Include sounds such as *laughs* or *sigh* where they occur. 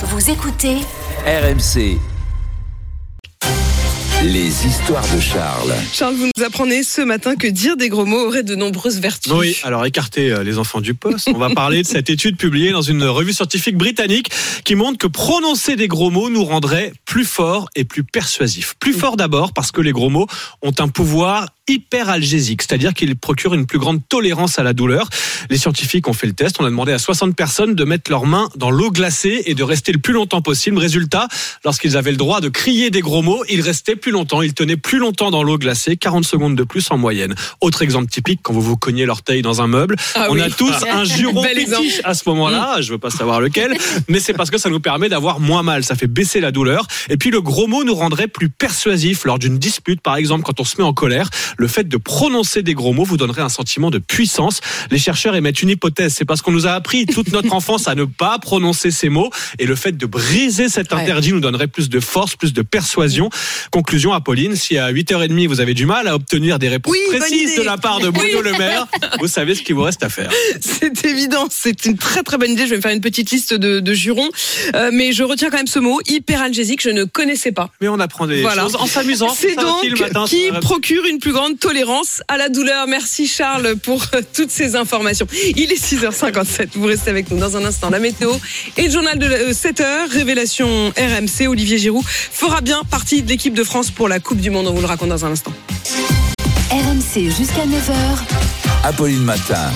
Vous écoutez RMC. Les histoires de Charles. Charles, vous nous apprenez ce matin que dire des gros mots aurait de nombreuses vertus. Oui, alors écartez euh, les enfants du poste. On va parler de cette étude publiée dans une revue scientifique britannique qui montre que prononcer des gros mots nous rendrait plus forts et plus persuasifs. Plus forts d'abord parce que les gros mots ont un pouvoir hyperalgésique, c'est-à-dire qu'ils procurent une plus grande tolérance à la douleur. Les scientifiques ont fait le test, on a demandé à 60 personnes de mettre leurs mains dans l'eau glacée et de rester le plus longtemps possible. Résultat, lorsqu'ils avaient le droit de crier des gros mots, ils restaient plus longtemps, ils tenaient plus longtemps dans l'eau glacée, 40 secondes de plus en moyenne. Autre exemple typique, quand vous vous cognez l'orteil dans un meuble, Ah on oui. a tous un juron fétiche à ce moment-là, je veux pas savoir lequel, mais c'est parce que ça nous permet d'avoir moins mal, ça fait baisser la douleur. Et puis le gros mot nous rendrait plus persuasif lors d'une dispute, par exemple quand on se met en colère. Le fait de prononcer des gros mots vous donnerait un sentiment de puissance. Les chercheurs émettent une hypothèse, c'est parce qu'on nous a appris toute notre *laughs* enfance à ne pas prononcer ces mots, et le fait de briser cet Ouais. interdit nous donnerait plus de force, plus de persuasion. Conclusion, Apolline, si à 8h30 vous avez du mal à obtenir des réponses Oui, précises de la part de Bruno Le Maire, *laughs* vous savez ce qu'il vous reste à faire. C'est évident, c'est une très très bonne idée. Je vais me faire une petite liste de, de jurons. Euh, mais je retiens quand même ce mot, hyperalgésique, je ne connaissais pas. Mais on apprend des Voilà. choses en s'amusant. C'est donc matin qui procure une plus grande tolérance à la douleur. Merci Charles pour euh, toutes ces informations. Il est 6h57. Vous restez avec nous dans un instant. La météo et le journal de la- euh, 7h. Révélation RMC. Olivier Giroud fera bien partie de l'équipe de France pour la Coupe du Monde. On vous le raconte dans un instant. RMC jusqu'à 9h. Apolline Matin.